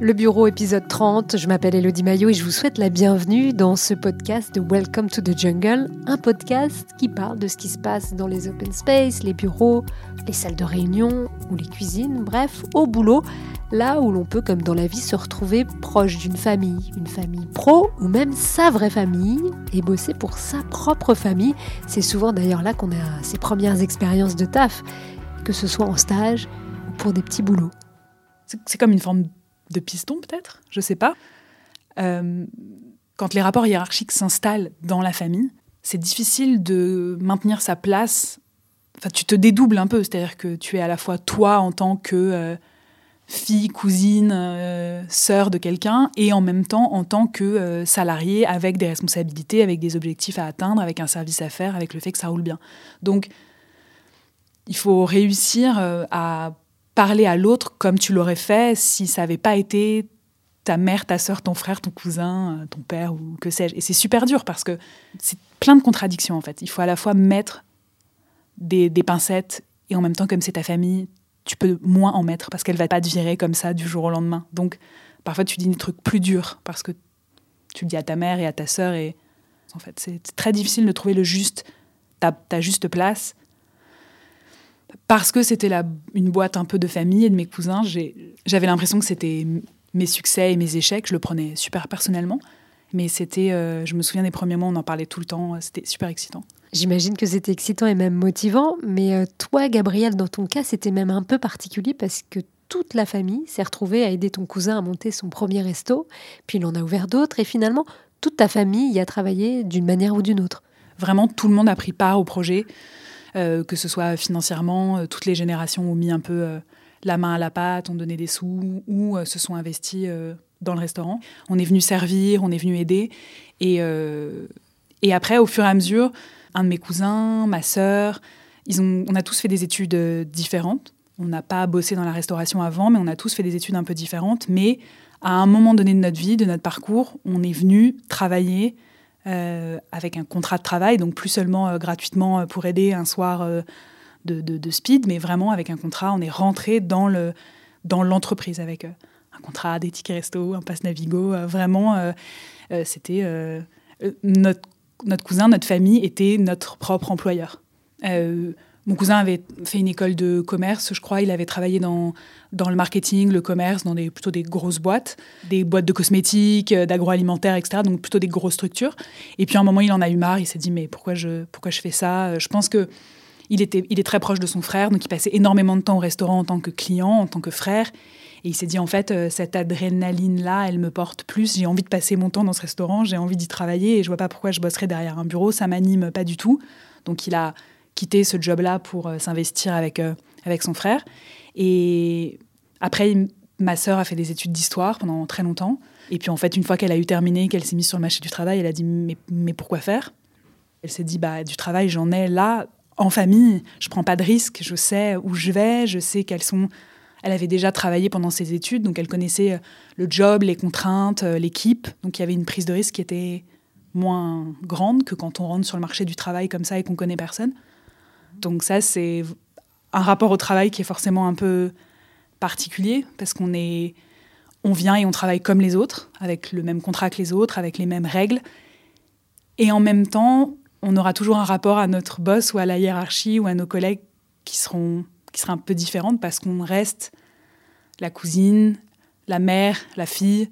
Le bureau épisode 30, je m'appelle Elodie Maillot et je vous souhaite la bienvenue dans ce podcast de Welcome to the Jungle, un podcast qui parle de ce qui se passe dans les open space, les bureaux, les salles de réunion ou les cuisines, bref, au boulot, là où l'on peut, comme dans la vie, se retrouver proche d'une famille, une famille pro ou même sa vraie famille et bosser pour sa propre famille. C'est souvent d'ailleurs là qu'on a ses premières expériences de taf, que ce soit en stage ou pour des petits boulots. C'est comme une forme de piston peut-être, je sais pas. Euh, quand les rapports hiérarchiques s'installent dans la famille, c'est difficile de maintenir sa place. Enfin, tu te dédoubles un peu, c'est-à-dire que tu es à la fois toi en tant que euh, fille, cousine, euh, sœur de quelqu'un, et en même temps en tant que salarié avec des responsabilités, avec des objectifs à atteindre, avec un service à faire, avec le fait que ça roule bien. Donc, il faut réussir à parler à l'autre comme tu l'aurais fait si ça n'avait pas été ta mère, ta soeur, ton frère, ton cousin, euh, ton père ou que sais-je. Et c'est super dur parce que c'est plein de contradictions en fait. Il faut à la fois mettre des, pincettes et en même temps, comme c'est ta famille, tu peux moins en mettre parce qu'elle va pas te virer comme ça du jour au lendemain. Donc parfois tu dis des trucs plus durs parce que tu le dis à ta mère et à ta soeur et en fait c'est très difficile de trouver le juste ta juste place parce que c'était une boîte un peu de famille et de mes cousins, j'avais l'impression que c'était mes succès et mes échecs. Je le prenais super personnellement. Mais c'était, euh, je me souviens des premiers mois, on en parlait tout le temps, c'était super excitant. J'imagine que c'était excitant et même motivant, mais euh, toi, Gabriel, dans ton cas, c'était même un peu particulier parce que toute la famille s'est retrouvée à aider ton cousin à monter son premier resto, puis il en a ouvert d'autres, et finalement, toute ta famille y a travaillé d'une manière ou d'une autre. Vraiment, tout le monde a pris part au projet. Euh, que ce soit financièrement, euh, toutes les générations ont mis un peu euh, la main à la pâte, ont donné des sous ou se sont investis dans le restaurant. On est venu servir, on est venu aider. Et, et après, au fur et à mesure, un de mes cousins, ma sœur, ils ont, on a tous fait des études différentes. On n'a pas bossé dans la restauration avant, mais on a tous fait des études un peu différentes. Mais à un moment donné de notre vie, de notre parcours, on est venu travailler euh, avec un contrat de travail, donc plus seulement euh, gratuitement euh, pour aider un soir de, speed, mais vraiment avec un contrat. On est rentré dans le dans l'entreprise avec un contrat, des tickets resto, un passe Navigo. vraiment, c'était notre cousin, notre famille était notre propre employeur. Mon cousin avait fait une école de commerce, je crois. Il avait travaillé dans, dans le marketing, le commerce, dans des, plutôt des grosses boîtes, des boîtes de cosmétiques, euh, d'agroalimentaire, etc. Donc plutôt des grosses structures. Et puis à un moment, il en a eu marre. Il s'est dit mais pourquoi je, pourquoi je fais ça? Euh, Je pense que il, était, il est très proche de son frère, donc il passait énormément de temps au restaurant en tant que client, en tant que frère. Et il s'est dit, en fait, euh, cette adrénaline-là, elle me porte plus. J'ai envie de passer mon temps dans ce restaurant, j'ai envie d'y travailler et je vois pas pourquoi je bosserais derrière un bureau. Ça m'anime pas du tout. Donc il a quitter ce job-là pour euh, s'investir avec, euh, avec son frère. Et après, ma sœur a fait des études d'histoire pendant très longtemps. Et puis en fait, une fois qu'elle a eu terminé, qu'elle s'est mise sur le marché du travail, elle a dit mais, mais pourquoi faire? Elle s'est dit bah du travail, j'en ai là en famille. Je prends pas de risques. Je sais où je vais. Je sais quelles sont. Elle avait déjà travaillé pendant ses études, donc elle connaissait euh, le job, les contraintes, l'équipe. Donc il y avait une prise de risque qui était moins grande que quand on rentre sur le marché du travail comme ça et qu'on connaît personne. Donc ça, c'est un rapport au travail qui est forcément un peu particulier parce qu'on est, on vient et on travaille comme les autres, avec le même contrat que les autres, avec les mêmes règles. Et en même temps, on aura toujours un rapport à notre boss ou à la hiérarchie ou à nos collègues qui seront qui sera un peu différentes parce qu'on reste la cousine, la mère, la fille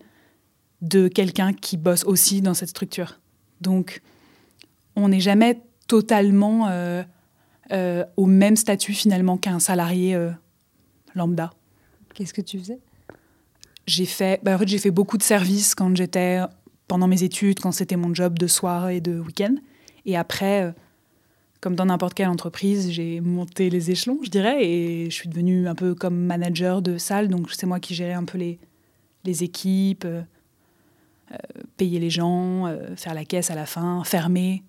de quelqu'un qui bosse aussi dans cette structure. Donc, on n'est jamais totalement euh, euh, au même statut finalement qu'un salarié euh, lambda. Qu'est-ce que tu faisais? J'ai fait, bah, en fait, j'ai fait beaucoup de services quand j'étais pendant mes études, quand c'était mon job de soir et de week-end. Et après, euh, comme dans n'importe quelle entreprise, j'ai monté les échelons, je dirais, et je suis devenue un peu comme manager de salle. Donc c'est moi qui gérais un peu les, les équipes, payer les gens, faire la caisse à la fin, fermer.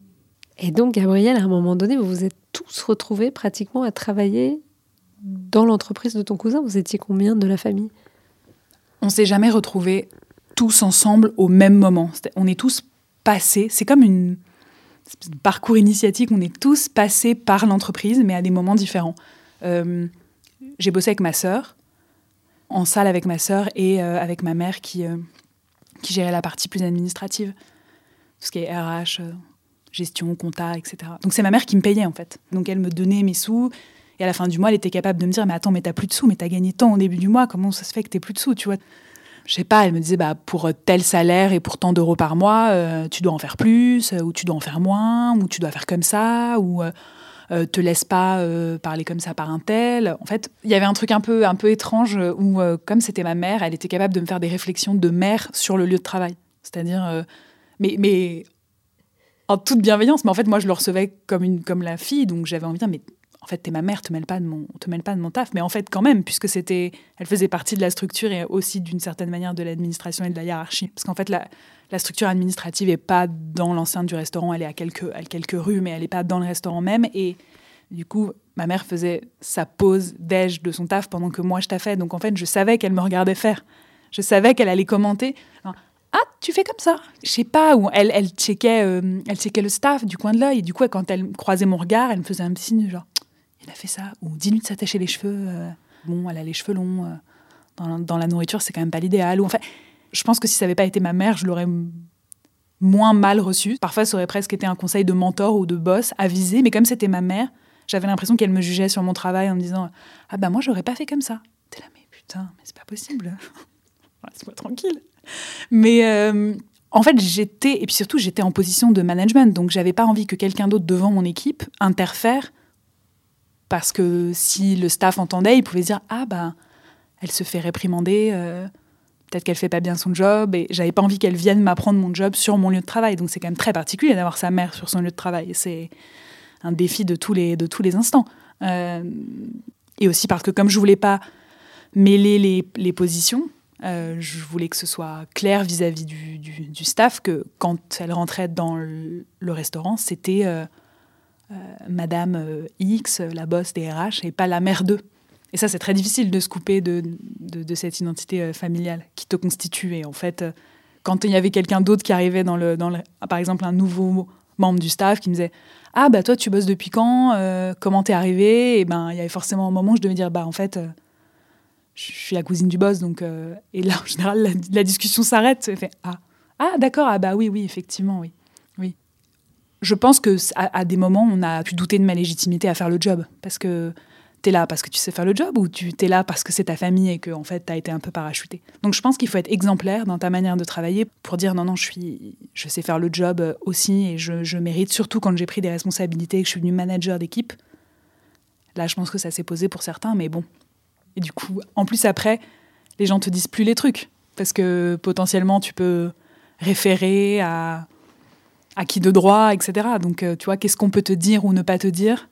Et donc, Gabriel, à un moment donné, vous vous êtes tous retrouvés pratiquement à travailler dans l'entreprise de ton cousin. Vous étiez combien de la famille? On s'est jamais retrouvés tous ensemble au même moment. on est tous passés. C'est comme une parcours initiatique. On est tous passés par l'entreprise, mais à des moments différents. Euh, j'ai bossé avec ma sœur. en salle avec ma sœur et avec ma mère qui, qui gérait la partie plus administrative. Tout ce qui est RH, gestion, compta, etc. Donc c'est ma mère qui me payait en fait. Donc elle me donnait mes sous. Et à la fin du mois, elle était capable de me dire Mais attends, mais t'as plus de sous, mais t'as gagné tant au début du mois, comment ça se fait que t'aies plus de sous, tu vois? Je sais pas, elle me disait bah, Pour tel salaire et pour tant d'euros par mois, euh, tu dois en faire plus, euh, ou tu dois en faire moins, ou tu dois faire comme ça, ou euh, te laisse pas parler comme ça par un tel. En fait, il y avait un truc un peu, un peu étrange où, comme c'était ma mère, elle était capable de me faire des réflexions de mère sur le lieu de travail. C'est-à-dire, mais, mais en toute bienveillance, mais en fait, moi, je le recevais comme, une, comme la fille, donc j'avais envie de dire, mais en fait, t'es ma mère, te mêle pas de mon, te mêle pas de mon taf, mais en fait, quand même, puisque c'était, elle faisait partie de la structure et aussi d'une certaine manière de l'administration et de la hiérarchie. Parce qu'en fait, la, structure administrative est pas dans l'enceinte du restaurant, elle est à quelques, à quelques rues, mais elle est pas dans le restaurant même. Et du coup, ma mère faisait sa pause déj de son taf pendant que moi je taffais. Donc en fait, je savais qu'elle me regardait faire. Je savais qu'elle allait commenter. Ah, tu fais comme ça. Je sais pas, où elle, elle, checkait, euh, elle checkait le staff du coin de l'œil. Et du coup, quand elle croisait mon regard, elle me faisait un petit signe genre, il a fait ça. Ou dis-lui de s'attacher les cheveux. Euh. bon, elle a les cheveux longs. Euh. dans, dans, la nourriture, c'est quand même pas l'idéal. Ou en fait, je pense que si ça n'avait pas été ma mère, je l'aurais moins mal reçu. Parfois, ça aurait presque été un conseil de mentor ou de boss avisé. Mais comme c'était ma mère, j'avais l'impression qu'elle me jugeait sur mon travail en me disant Ah bah moi, j'aurais pas fait comme ça. T'es là, mais putain, mais c'est pas possible. Laisse-moi tranquille. Mais euh, en fait, j'étais, et puis surtout, j'étais en position de management, donc j'avais pas envie que quelqu'un d'autre devant mon équipe interfère, parce que si le staff entendait, il pouvait dire Ah, bah, elle se fait réprimander, euh, peut-être qu'elle fait pas bien son job, et j'avais pas envie qu'elle vienne m'apprendre mon job sur mon lieu de travail. Donc c'est quand même très particulier d'avoir sa mère sur son lieu de travail. C'est un défi de tous les, de tous les instants. Euh, et aussi parce que comme je voulais pas mêler les positions, euh, je voulais que ce soit clair vis-à-vis du, staff que quand elle rentrait dans le, restaurant, c'était euh, euh, Madame X, la boss des RH, et pas la mère d'eux. Et ça, c'est très difficile de se couper de, de, cette identité familiale qui te constitue. Et en fait, quand il y avait quelqu'un d'autre qui arrivait dans le, dans le, par exemple, un nouveau membre du staff qui me disait Ah, bah toi, tu bosses depuis quand Comment t'es arrivé Et ben, il y avait forcément un moment où je devais dire Bah, en fait je suis la cousine du boss, donc euh, et là en général la, discussion s'arrête. Ah ah d'accord ah bah oui oui effectivement oui oui. Je pense que à, des moments on a pu douter de ma légitimité à faire le job parce que tu es là parce que tu sais faire le job ou tu es là parce que c'est ta famille et que en fait as été un peu parachuté. Donc je pense qu'il faut être exemplaire dans ta manière de travailler pour dire non non je suis je sais faire le job aussi et je, je mérite surtout quand j'ai pris des responsabilités et que je suis devenu manager d'équipe. Là je pense que ça s'est posé pour certains mais bon et du coup, en plus, après, les gens te disent plus les trucs. Parce que potentiellement, tu peux référer à, à qui de droit, etc. Donc, euh, tu vois, qu'est-ce qu'on peut te dire ou ne pas te dire?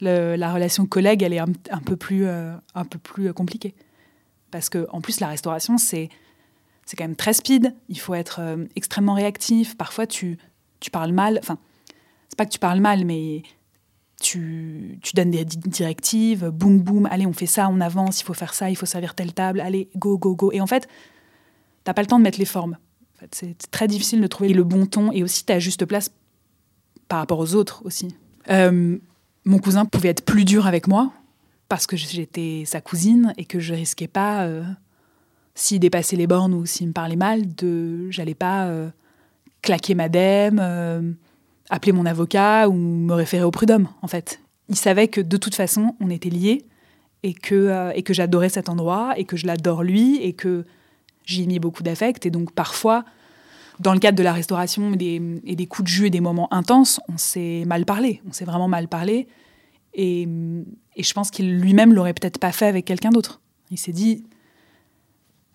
La relation collègue, elle est un, peu plus, euh, un peu plus euh, compliquée. Parce que, en plus, la restauration, c'est c'est quand même très speed. Il faut être extrêmement réactif. Parfois, tu, tu parles mal. Enfin, c'est pas que tu parles mal, mais tu, donnes des directives, boum boum, allez, on fait ça, on avance, il faut faire ça, il faut servir telle table, allez, go, go, go. Et en fait, t'as pas le temps de mettre les formes. c'est très difficile de trouver le bon ton et aussi ta juste place par rapport aux autres aussi. Euh, mon cousin pouvait être plus dur avec moi parce que j'étais sa cousine et que je risquais pas, euh, s'il dépassait les bornes ou s'il me parlait mal, de, j'allais pas euh, claquer madame appeler mon avocat ou me référer au prud'homme, en fait. Il savait que de toute façon, on était liés et que, euh, et que j'adorais cet endroit et que je l'adore lui et que j'y ai mis beaucoup d'affect. Et donc, parfois, dans le cadre de la restauration et des, et des coups de jus et des moments intenses, on s'est mal parlé. On s'est vraiment mal parlé. Et, et je pense qu'il lui-même l'aurait peut-être pas fait avec quelqu'un d'autre. Il s'est dit,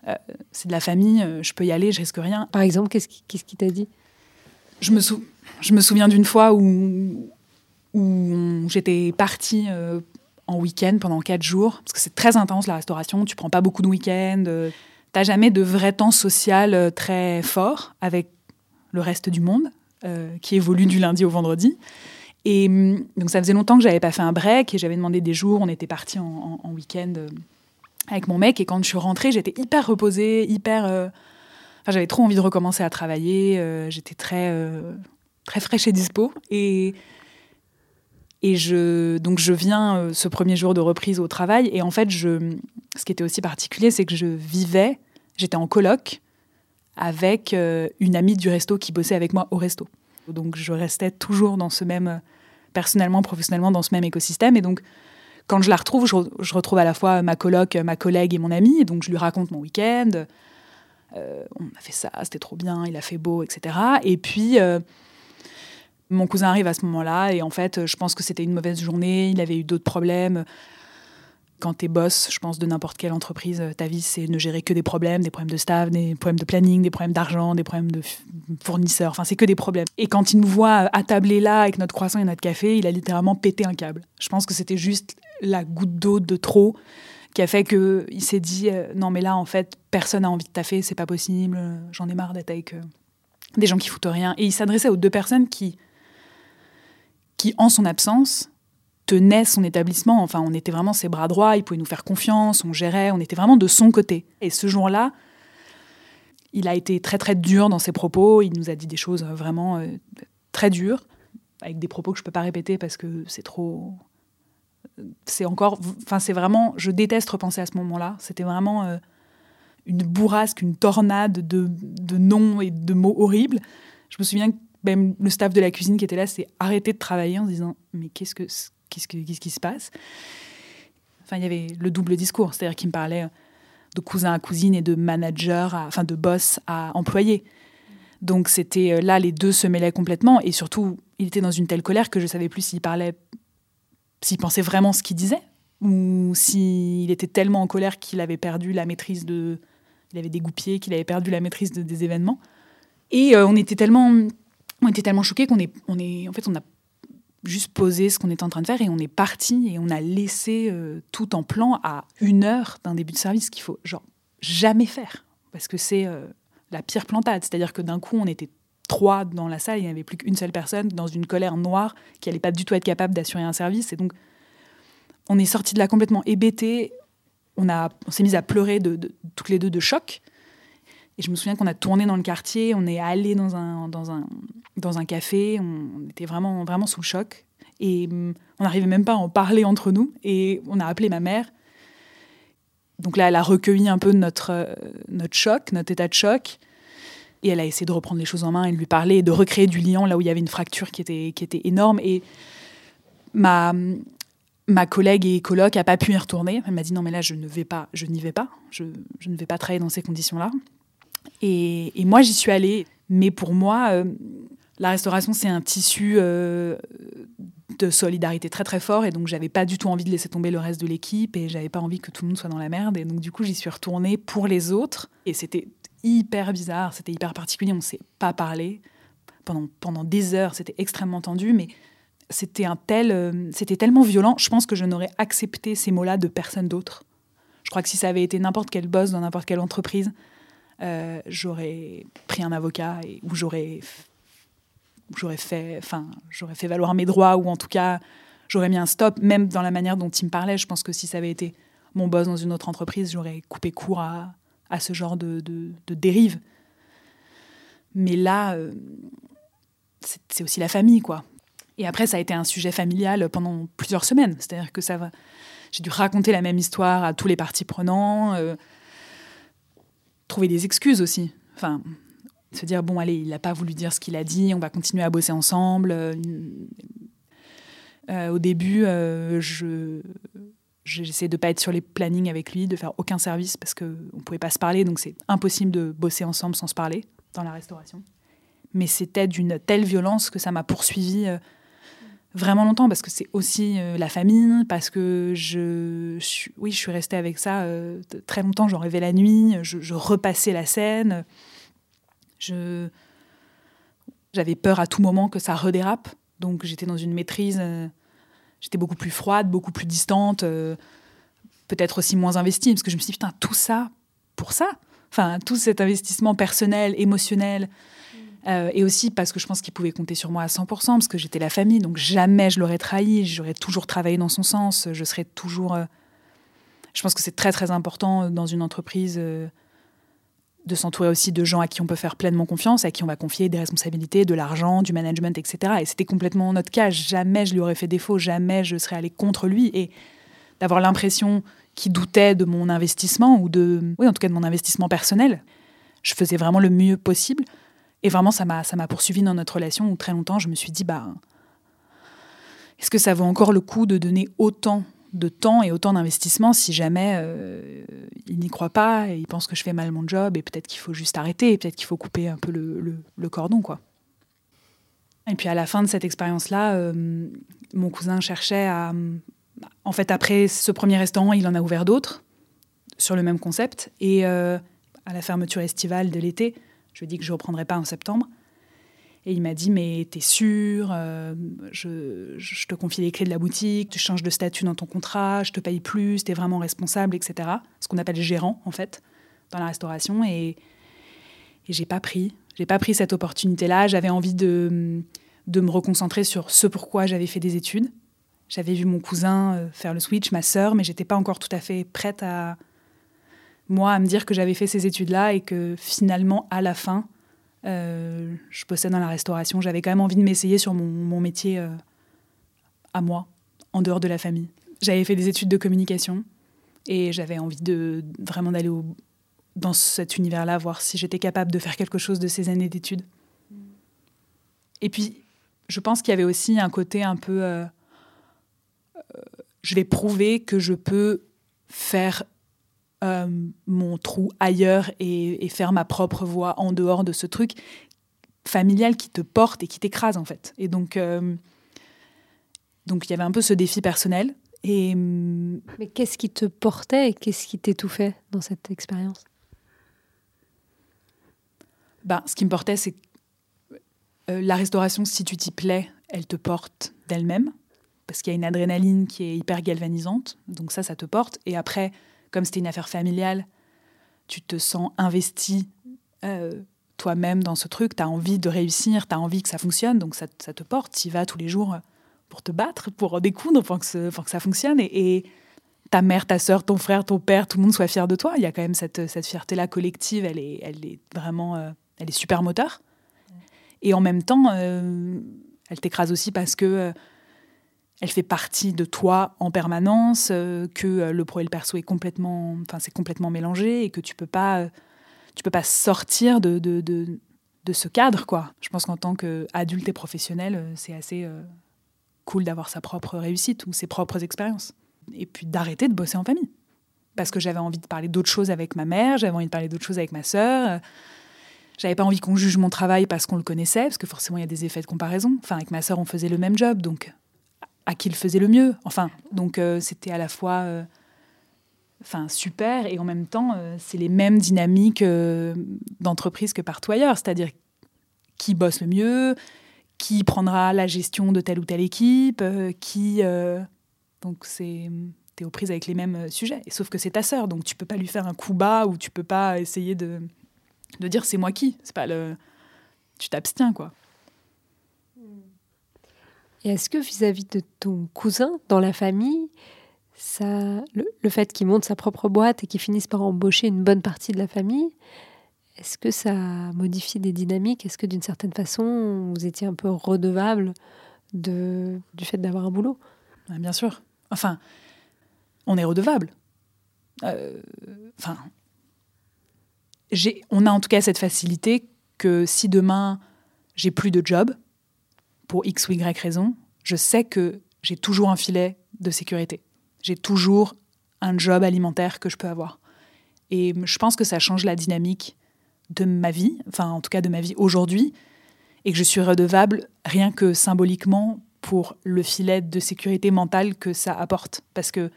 euh, c'est de la famille, euh, je peux y aller, je risque rien. Par exemple, qu'est-ce qu'il ce t'a dit? Je me, souviens je me souviens d'une fois où, j'étais partie euh, en week-end pendant quatre jours, parce que c'est très intense la restauration, tu prends pas beaucoup de week-end, euh, t'as jamais de vrai temps social euh, très fort avec le reste du monde, qui évolue du lundi au vendredi. Et mm, donc ça faisait longtemps que j'avais pas fait un break et j'avais demandé des jours, on était parti en, en week-end avec mon mec. Et quand je suis rentrée, j'étais hyper reposée, hyper... Enfin, j'avais trop envie de recommencer à travailler, j'étais très très fraîche et dispo. Et, et je, donc je viens euh, ce premier jour de reprise au travail et en fait, je, ce qui était aussi particulier, c'est que je vivais, j'étais en coloc avec euh, une amie du resto qui bossait avec moi au resto. Donc je restais toujours dans ce même, personnellement, professionnellement, dans ce même écosystème. Et donc, quand je la retrouve, je, retrouve à la fois ma coloc, ma collègue et mon amie. Donc je lui raconte mon week-end. Euh, on a fait ça, c'était trop bien, il a fait beau, etc. Et puis, mon cousin arrive à ce moment-là. Et en fait, je pense que c'était une mauvaise journée. Il avait eu d'autres problèmes quand tu es boss, je pense, de n'importe quelle entreprise, euh, ta vie, c'est ne gérer que des problèmes, des problèmes de staff, des problèmes de planning, des problèmes d'argent, des problèmes de fournisseurs. Enfin, c'est que des problèmes. Et quand il nous voit attablés là avec notre croissant et notre café, il a littéralement pété un câble. Je pense que c'était juste la goutte d'eau de trop qui a fait qu'il s'est dit euh, non, mais là, en fait, personne n'a envie de taffer, c'est pas possible, j'en ai marre d'être avec euh, des gens qui foutent rien. Et il s'adressait aux deux personnes qui, en son absence, tenait son établissement. Enfin, on était vraiment ses bras droits, il pouvait nous faire confiance, on gérait, on était vraiment de son côté. Et ce jour-là, il a été très très dur dans ses propos, il nous a dit des choses vraiment euh, très dures, avec des propos que je ne peux pas répéter parce que c'est trop... C'est encore... Enfin, c'est vraiment... Je déteste repenser à ce moment-là. C'était vraiment euh, une bourrasque, une tornade de, de noms et de mots horribles. Je me souviens même le staff de la cuisine qui était là s'est arrêté de travailler en se disant mais qu'est-ce que qu'est-ce, qui se passe? Enfin, il y avait le double discours, c'est-à-dire qu'il me parlait de cousin à cousine et de manager, enfin de boss à employé. Donc c'était euh, là, les deux se mêlaient complètement et surtout, il était dans une telle colère que je savais plus s'il parlait, s'il pensait vraiment ce qu'il disait ou s'il était tellement en colère qu'il avait perdu la maîtrise de, il avait dégoupillé, qu'il avait perdu la maîtrise des événements. Et euh, on était tellement, on était tellement choqués qu'on est, on est, en fait, on a juste poser ce qu'on était en train de faire et on est parti et on a laissé euh, tout en plan à une heure d'un début de service qu'il faut genre jamais faire parce que c'est euh, la pire plantade. C'est-à-dire que d'un coup on était trois dans la salle, il n'y avait plus qu'une seule personne dans une colère noire qui allait pas du tout être capable d'assurer un service et donc on est sorti de là complètement hébété. On, on s'est mis à pleurer de, toutes les deux de choc. Et je me souviens qu'on a tourné dans le quartier, on est allé dans un, dans un, dans un café, on était vraiment, vraiment sous le choc. Et hum, on n'arrivait même pas à en parler entre nous. Et on a appelé ma mère. Donc là, elle a recueilli un peu notre, euh, notre choc, notre état de choc. Et elle a essayé de reprendre les choses en main et de lui parler et de recréer du lien là où il y avait une fracture qui était, qui était énorme. Et ma, ma collègue et coloc n'a pas pu y retourner. Elle m'a dit non mais là je ne vais pas, je n'y vais pas, je, je, ne vais pas travailler dans ces conditions-là. Et, moi, j'y suis allée. Mais pour moi, euh, la restauration, c'est un tissu euh, de solidarité très très fort. Et donc, j'avais pas du tout envie de laisser tomber le reste de l'équipe. Et j'avais pas envie que tout le monde soit dans la merde. Et donc, du coup, j'y suis retournée pour les autres. Et c'était hyper bizarre. C'était hyper particulier. On ne s'est pas parlé pendant, pendant des heures. C'était extrêmement tendu. Mais c'était un tel, euh, c'était tellement violent. Je pense que je n'aurais accepté ces mots-là de personne d'autre. Je crois que si ça avait été n'importe quel boss dans n'importe quelle entreprise, euh, j'aurais pris un avocat et, ou j'aurais j'aurais fait enfin j'aurais fait valoir mes droits ou en tout cas j'aurais mis un stop même dans la manière dont il me parlait. Je pense que si ça avait été mon boss dans une autre entreprise j'aurais coupé court à, à ce genre de, de, dérive. Mais là euh, c'est aussi la famille quoi. Et après ça a été un sujet familial pendant plusieurs semaines. C'est à dire que ça j'ai dû raconter la même histoire à tous les parties prenants euh, trouver des excuses aussi. Enfin, se dire, bon, allez, il n'a pas voulu dire ce qu'il a dit, on va continuer à bosser ensemble. Euh, euh, au début, euh, je j'essayais de pas être sur les plannings avec lui, de faire aucun service parce qu'on ne pouvait pas se parler, donc c'est impossible de bosser ensemble sans se parler dans la restauration. Mais c'était d'une telle violence que ça m'a poursuivi vraiment longtemps parce que c'est aussi euh, la famille, parce que je, oui, je suis restée avec ça euh, très longtemps. J'en rêvais la nuit, je, repassais la scène. J'avais peur à tout moment que ça redérape. Donc j'étais dans une maîtrise, euh, j'étais beaucoup plus froide, beaucoup plus distante, peut-être aussi moins investie, parce que je me suis dit, putain, tout ça pour ça Enfin, tout cet investissement personnel, émotionnel, euh, et aussi parce que je pense qu'il pouvait compter sur moi à 100%, parce que j'étais la famille, donc jamais je l'aurais trahi, j'aurais toujours travaillé dans son sens, je serais toujours... Euh, je pense que c'est très très important dans une entreprise euh, de s'entourer aussi de gens à qui on peut faire pleinement confiance, à qui on va confier des responsabilités, de l'argent, du management, etc. Et c'était complètement notre cas. Jamais je lui aurais fait défaut, jamais je serais allée contre lui. Et d'avoir l'impression qu'ils doutaient de mon investissement ou de, oui, en tout cas de mon investissement personnel. Je faisais vraiment le mieux possible. Et vraiment, ça m'a, poursuivi dans notre relation où très longtemps, je me suis dit, bah, est-ce que ça vaut encore le coup de donner autant de temps et autant d'investissement si jamais euh, il n'y croit pas et il pense que je fais mal mon job et peut-être qu'il faut juste arrêter et peut-être qu'il faut couper un peu le, le, cordon, quoi. Et puis à la fin de cette expérience-là, euh, mon cousin cherchait à... En fait, après ce premier restaurant, il en a ouvert d'autres sur le même concept. Et euh, à la fermeture estivale de l'été, je lui ai dit que je ne reprendrais pas en septembre. Et il m'a dit, mais t'es sûr euh, je, je, te confie les clés de la boutique, tu changes de statut dans ton contrat, je te paye plus, t'es vraiment responsable, etc. Ce qu'on appelle gérant, en fait, dans la restauration. Et, et j'ai pas pris. J'ai pas pris cette opportunité-là. J'avais envie de, de me reconcentrer sur ce pourquoi j'avais fait des études. J'avais vu mon cousin euh, faire le switch, ma sœur, mais j'étais pas encore tout à fait prête à, moi, à me dire que j'avais fait ces études-là et que finalement, à la fin, euh, je bossais dans la restauration. J'avais quand même envie de m'essayer sur mon, métier euh, à moi, en dehors de la famille. J'avais fait des études de communication et j'avais envie de vraiment d'aller dans cet univers-là, voir si j'étais capable de faire quelque chose de ces années d'études. Et puis, je pense qu'il y avait aussi un côté un peu... Euh, je vais prouver que je peux faire euh, mon trou ailleurs et, faire ma propre voix en dehors de ce truc familial qui te porte et qui t'écrase en fait. Et donc, euh, donc il y avait un peu ce défi personnel. Et mm, mais qu'est-ce qui te portait et qu'est-ce qui t'étouffait dans cette expérience? Ben, ce qui me portait, c'est euh, la restauration. Si tu t'y plais, elle te porte d'elle-même parce qu'il y a une adrénaline qui est hyper galvanisante. Donc ça, ça te porte. Et après, comme c'était une affaire familiale, tu te sens investi euh, toi-même dans ce truc, tu as envie de réussir, tu as envie que ça fonctionne, donc ça, te porte, tu y vas tous les jours pour te battre, pour découdre, pour que, pour que ça fonctionne. Et, ta mère, ta soeur, ton frère, ton père, tout le monde soit fier de toi. Il y a quand même cette, fierté-là collective, elle est, vraiment euh, elle est super moteur. Et en même temps, euh, elle t'écrase aussi parce que elle fait partie de toi en permanence, euh, que euh, le pro et le perso est complètement, enfin c'est complètement mélangé et que tu peux pas, tu peux pas sortir de, de, de, ce cadre quoi. Je pense qu'en tant qu'adulte et professionnel, euh, c'est assez cool d'avoir sa propre réussite ou ses propres expériences. Et puis d'arrêter de bosser en famille. Parce que j'avais envie de parler d'autres choses avec ma mère, j'avais envie de parler d'autres choses avec ma sœur. J'avais pas envie qu'on juge mon travail parce qu'on le connaissait, parce que forcément il y a des effets de comparaison. Enfin, avec ma sœur, on faisait le même job, donc à qui le faisait le mieux. Enfin, donc euh, c'était à la fois euh, super et en même temps, euh, c'est les mêmes dynamiques d'entreprise que partout ailleurs. C'est-à-dire qui bosse le mieux, qui prendra la gestion de telle ou telle équipe, qui. donc c'est. T'es aux prises avec les mêmes sujets. Et sauf que c'est ta sœur, donc tu peux pas lui faire un coup bas ou tu peux pas essayer de, de dire c'est moi qui. C'est pas le. Tu t'abstiens, quoi. Et est-ce que vis-à-vis de ton cousin dans la famille, ça, le, fait qu'il monte sa propre boîte et qu'il finisse par embaucher une bonne partie de la famille, est-ce que ça modifie des dynamiques? Est-ce que d'une certaine façon, vous étiez un peu redevable de, du fait d'avoir un boulot? Bien sûr. Enfin, on est redevable. Euh, enfin, on a en tout cas cette facilité que si demain j'ai plus de job, pour X ou Y raison, je sais que j'ai toujours un filet de sécurité. J'ai toujours un job alimentaire que je peux avoir. Et je pense que ça change la dynamique de ma vie, enfin en tout cas de ma vie aujourd'hui, et que je suis redevable rien que symboliquement pour le filet de sécurité mentale que ça apporte. Parce que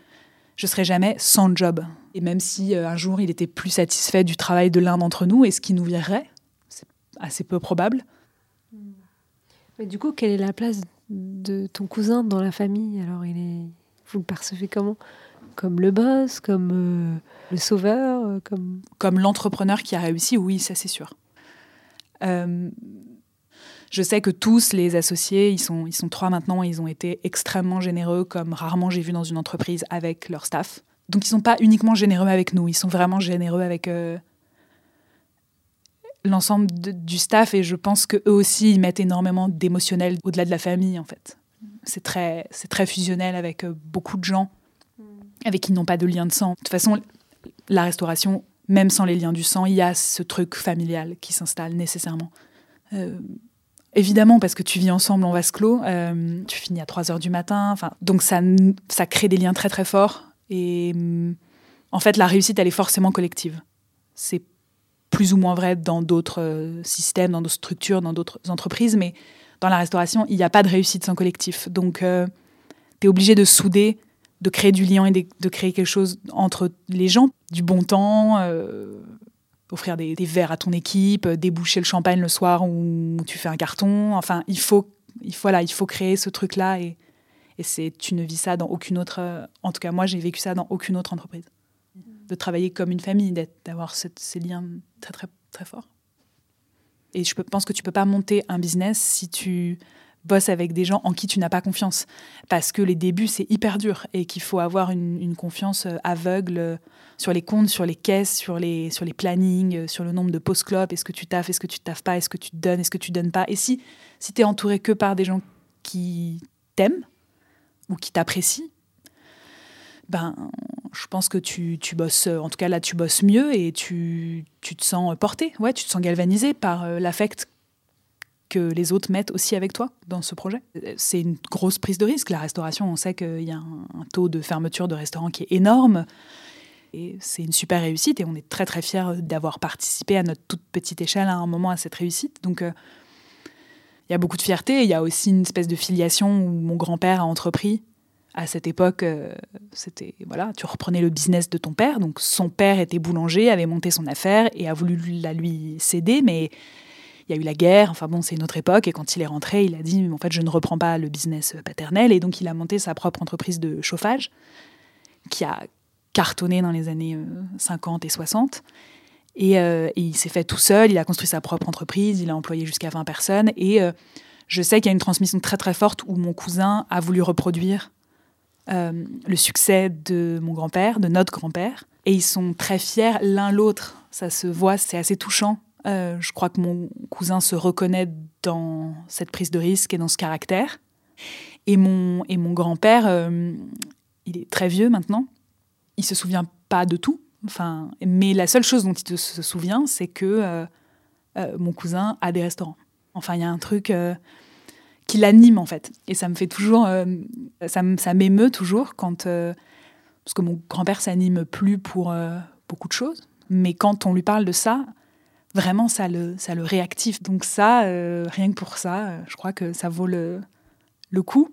je serai jamais sans job. Et même si euh, un jour il était plus satisfait du travail de l'un d'entre nous, et ce qui nous virerait, c'est assez peu probable, du coup, quelle est la place de ton cousin dans la famille? Alors, il est, vous le percevez comment? Comme le boss, comme euh, le sauveur, euh, comme comme l'entrepreneur qui a réussi Oui, ça c'est sûr. Euh, je sais que tous les associés, ils sont, ils sont trois maintenant, ils ont été extrêmement généreux, comme rarement j'ai vu dans une entreprise avec leur staff. Donc ils sont pas uniquement généreux avec nous, ils sont vraiment généreux avec l'ensemble du staff et je pense qu'eux aussi ils mettent énormément d'émotionnel au-delà de la famille en fait. C'est très, c'est très fusionnel avec euh, beaucoup de gens. avec qui n'ont pas de lien de sang. De toute façon, la restauration, même sans les liens du sang, il y a ce truc familial qui s'installe nécessairement. Euh, évidemment, parce que tu vis ensemble en vase clos, euh, tu finis à 3 heures du matin, donc ça, ça crée des liens très très forts. Et mm, en fait, la réussite, elle est forcément collective. C'est plus ou moins vrai dans d'autres euh, systèmes, dans d'autres structures, dans d'autres entreprises, mais dans la restauration, il n'y a pas de réussite sans collectif. Donc, tu es obligé de souder de créer du lien et de, créer quelque chose entre les gens, du bon temps, euh, offrir des, verres à ton équipe, déboucher le champagne le soir où tu fais un carton. Enfin, il faut, il faut, il faut créer ce truc-là et, et c'est, tu ne vis ça dans aucune autre. En tout cas, moi, j'ai vécu ça dans aucune autre entreprise. De travailler comme une famille, d'avoir ces liens très, très, très forts. Et je pense que tu peux pas monter un business si tu bosse avec des gens en qui tu n'as pas confiance. Parce que les débuts, c'est hyper dur et qu'il faut avoir une, confiance euh, aveugle euh, sur les comptes, sur les caisses, sur les, sur les plannings, euh, sur le nombre de post-clopes. Est-ce que tu taffes, est-ce que tu taffes pas, est-ce que tu te donnes, est-ce que tu donnes pas? Et si, si tu es entouré que par des gens qui t'aiment ou qui t'apprécient, ben, je pense que tu, tu, bosses, en tout cas là, tu bosses mieux et tu, tu te sens porté, ouais, tu te sens galvanisé par l'affect que les autres mettent aussi avec toi dans ce projet. C'est une grosse prise de risque. La restauration, on sait qu'il y a un, taux de fermeture de restaurants qui est énorme. Et c'est une super réussite et on est très très fiers d'avoir participé à notre toute petite échelle à un moment à cette réussite. Donc euh, il y a beaucoup de fierté. Il y a aussi une espèce de filiation où mon grand-père a entrepris. À cette époque, euh, c'était voilà, tu reprenais le business de ton père. Donc son père était boulanger, avait monté son affaire et a voulu la lui céder, mais il y a eu la guerre, enfin bon, c'est une autre époque. Et quand il est rentré, il a dit en fait, je ne reprends pas le business paternel. Et donc, il a monté sa propre entreprise de chauffage qui a cartonné dans les années 50 euh, et 60. Euh, et, il s'est fait tout seul, il a construit sa propre entreprise, il a employé jusqu'à 20 personnes. Et euh, je sais qu'il y a une transmission très très forte où mon cousin a voulu reproduire le succès de mon grand-père, de notre grand-père. Et ils sont très fiers l'un l'autre. Ça se voit, c'est assez touchant euh, je crois que mon cousin se reconnaît dans cette prise de risque et dans ce caractère. Et mon, et mon grand-père, euh, il est très vieux maintenant. Il se souvient pas de tout. Enfin, mais la seule chose dont il se souvient, c'est que euh, mon cousin a des restaurants. Enfin, il y a un truc qui l'anime en fait. Et ça me fait toujours, ça m'émeut toujours quand, parce que mon grand-père s'anime plus pour beaucoup de choses. Mais quand on lui parle de ça, vraiment, ça le, ça le réactive. Donc ça, euh, rien que pour ça, euh, je crois que ça vaut le, le coup.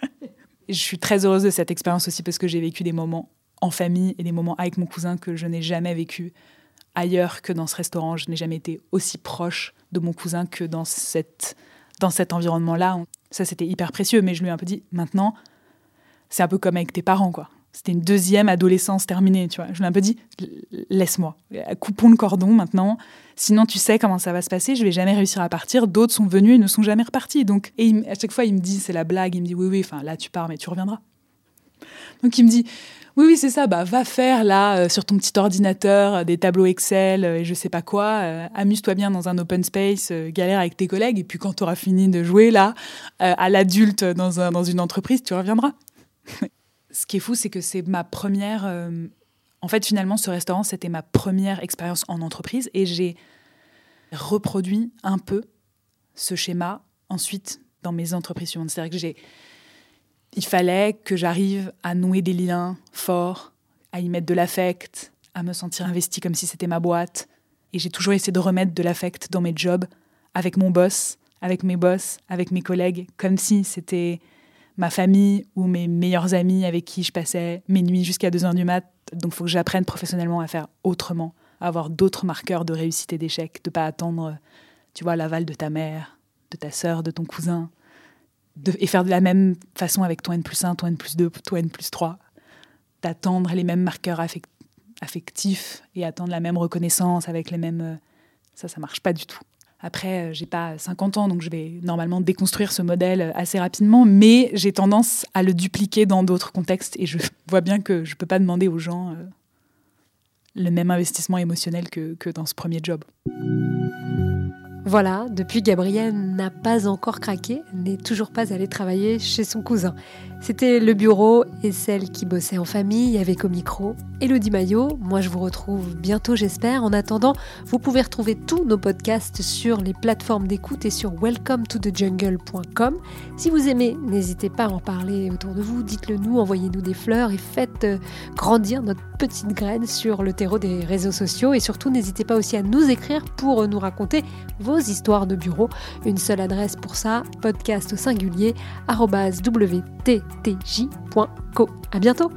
je suis très heureuse de cette expérience aussi parce que j'ai vécu des moments en famille et des moments avec mon cousin que je n'ai jamais vécu ailleurs que dans ce restaurant. Je n'ai jamais été aussi proche de mon cousin que dans, cette, dans cet environnement-là. Ça, c'était hyper précieux, mais je lui ai un peu dit, maintenant, c'est un peu comme avec tes parents, quoi. C'était une deuxième adolescence terminée, tu vois. Je lui ai un peu dit, laisse-moi, coupons le cordon maintenant. Sinon, tu sais comment ça va se passer. Je vais jamais réussir à partir. D'autres sont venus et ne sont jamais repartis. Donc, et à chaque fois, il me dit, c'est la blague. Il me dit, oui, oui. Enfin, là, tu pars, mais tu reviendras. Donc, il me dit, oui, oui, c'est ça. Bah, va faire là euh, sur ton petit ordinateur euh, des tableaux Excel euh, et je sais pas quoi. Amuse-toi bien dans un open space, galère avec tes collègues. Et puis quand tu auras fini de jouer là à l'adulte dans, dans une entreprise, tu reviendras. ce qui est fou, c'est que c'est ma première. En fait, finalement, ce restaurant, c'était ma première expérience en entreprise et j'ai reproduit un peu ce schéma ensuite dans mes entreprises suivantes. C'est-à-dire que j'ai. Il fallait que j'arrive à nouer des liens forts, à y mettre de l'affect, à me sentir investi comme si c'était ma boîte. Et j'ai toujours essayé de remettre de l'affect dans mes jobs, avec mon boss, avec mes boss, avec mes collègues, comme si c'était ma famille ou mes meilleurs amis avec qui je passais mes nuits jusqu'à 2 heures du mat. Donc il faut que j'apprenne professionnellement à faire autrement, à avoir d'autres marqueurs de réussite et d'échec, de pas attendre, tu vois, l'aval de ta mère, de ta sœur, de ton cousin, et faire de la même façon avec toi N plus 1, toi N plus 2, toi N plus 3, d'attendre les mêmes marqueurs affectifs et attendre la même reconnaissance avec les mêmes... Euh, ça, ça marche pas du tout. Après, euh, j'ai pas 50 ans, donc je vais normalement déconstruire ce modèle euh, assez rapidement, mais j'ai tendance à le dupliquer dans d'autres contextes et je vois bien que je peux pas demander aux gens le même investissement émotionnel que, que dans ce premier job. Voilà, depuis Gabrielle n'a pas encore craqué, n'est toujours pas allée travailler chez son cousin. C'était le bureau et celle qui bossait en famille avec au micro. Elodie Maillot, moi je vous retrouve bientôt j'espère. En attendant, vous pouvez retrouver tous nos podcasts sur les plateformes d'écoute et sur welcometothejungle.com. Si vous aimez, n'hésitez pas à en parler autour de vous, dites-le nous, envoyez-nous des fleurs et faites euh, grandir notre petite graine sur le terreau des réseaux sociaux. Et surtout, n'hésitez pas aussi à nous écrire pour nous raconter vos histoires de bureau. Une seule adresse pour ça, podcast singulier, wt tj.co. À bientôt!